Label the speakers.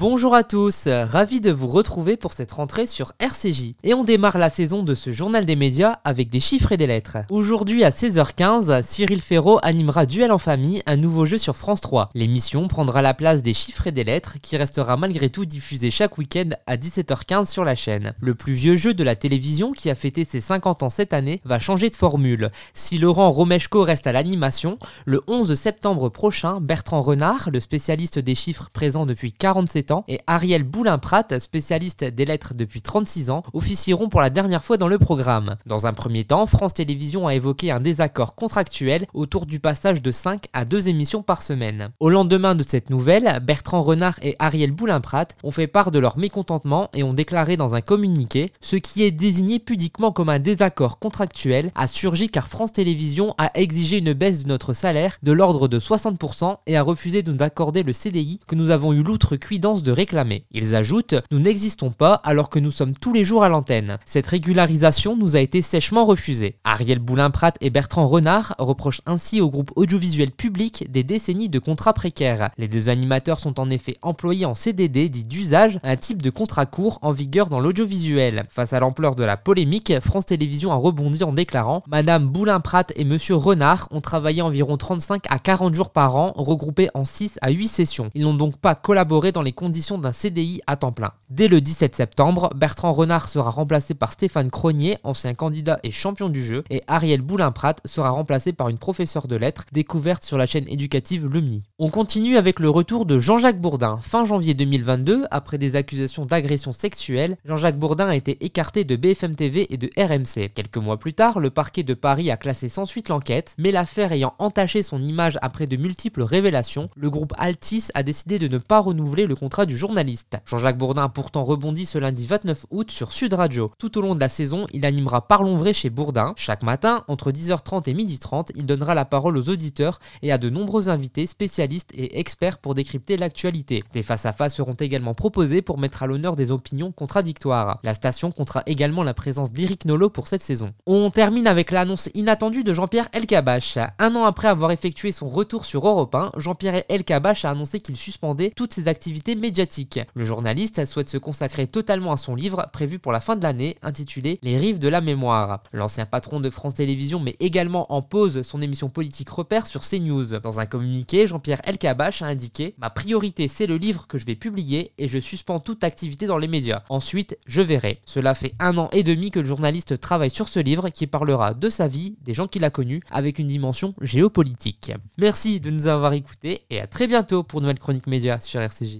Speaker 1: Bonjour à tous, ravi de vous retrouver pour cette rentrée sur RCJ. Et on démarre la saison de ce journal des médias avec des chiffres et des lettres. Aujourd'hui à 16h15, Cyril Ferraud animera Duel en famille, un nouveau jeu sur France 3. L'émission prendra la place des chiffres et des lettres qui restera malgré tout diffusé chaque week-end à 17h15 sur la chaîne. Le plus vieux jeu de la télévision qui a fêté ses 50 ans cette année va changer de formule. Si Laurent Romeshko reste à l'animation, le 11 septembre prochain, Bertrand Renard, le spécialiste des chiffres présent depuis 47 ans, et Ariel Boulin-Prat, spécialiste des lettres depuis 36 ans, officieront pour la dernière fois dans le programme. Dans un premier temps, France Télévisions a évoqué un désaccord contractuel autour du passage de 5 à 2 émissions par semaine. Au lendemain de cette nouvelle, Bertrand Renard et Ariel Boulin-Prat ont fait part de leur mécontentement et ont déclaré dans un communiqué ce qui est désigné pudiquement comme un désaccord contractuel a surgi car France Télévisions a exigé une baisse de notre salaire de l'ordre de 60% et a refusé de nous accorder le CDI que nous avons eu l'outrecuidance de réclamer. Ils ajoutent Nous n'existons pas alors que nous sommes tous les jours à l'antenne. Cette régularisation nous a été sèchement refusée. Ariel Boulin-Prat et Bertrand Renard reprochent ainsi au groupe audiovisuel public des décennies de contrats précaires. Les deux animateurs sont en effet employés en CDD dit d'usage, un type de contrat court en vigueur dans l'audiovisuel. Face à l'ampleur de la polémique, France Télévisions a rebondi en déclarant Madame Boulin-Prat et Monsieur Renard ont travaillé environ 35 à 40 jours par an, regroupés en 6 à 8 sessions. Ils n'ont donc pas collaboré dans les conditions d'un CDI à temps plein. Dès le 17 septembre, Bertrand Renard sera remplacé par Stéphane Cronier, ancien candidat et champion du jeu, et Ariel Boulin-Prat sera remplacé par une professeure de lettres découverte sur la chaîne éducative Lumni. On continue avec le retour de Jean-Jacques Bourdin. Fin janvier 2022, après des accusations d'agression sexuelle, Jean-Jacques Bourdin a été écarté de BFM TV et de RMC. Quelques mois plus tard, le parquet de Paris a classé sans suite l'enquête, mais l'affaire ayant entaché son image après de multiples révélations, le groupe Altis a décidé de ne pas renouveler le contrat du journaliste. Jean-Jacques Bourdin a pourtant rebondi ce lundi 29 août sur Sud Radio. Tout au long de la saison, il animera Parlons vrai chez Bourdin. Chaque matin, entre 10h30 et 12h30, il donnera la parole aux auditeurs et à de nombreux invités, spécialistes et experts pour décrypter l'actualité. Des face-à-face seront également proposés pour mettre à l'honneur des opinions contradictoires. La station comptera également la présence d'Éric Nolot pour cette saison. On termine avec l'annonce inattendue de Jean-Pierre Elkabach. Un an après avoir effectué son retour sur Europe 1, Jean-Pierre Elkabach a annoncé qu'il suspendait toutes ses activités médiatiques le journaliste souhaite se consacrer totalement à son livre prévu pour la fin de l'année intitulé Les rives de la mémoire. L'ancien patron de France Télévisions met également en pause son émission politique repère sur CNews. Dans un communiqué, Jean-Pierre Elkabach a indiqué Ma priorité c'est le livre que je vais publier et je suspends toute activité dans les médias. Ensuite, je verrai. Cela fait un an et demi que le journaliste travaille sur ce livre qui parlera de sa vie, des gens qu'il a connus, avec une dimension géopolitique. Merci de nous avoir écoutés et à très bientôt pour Nouvelle Chronique Média sur RCJ.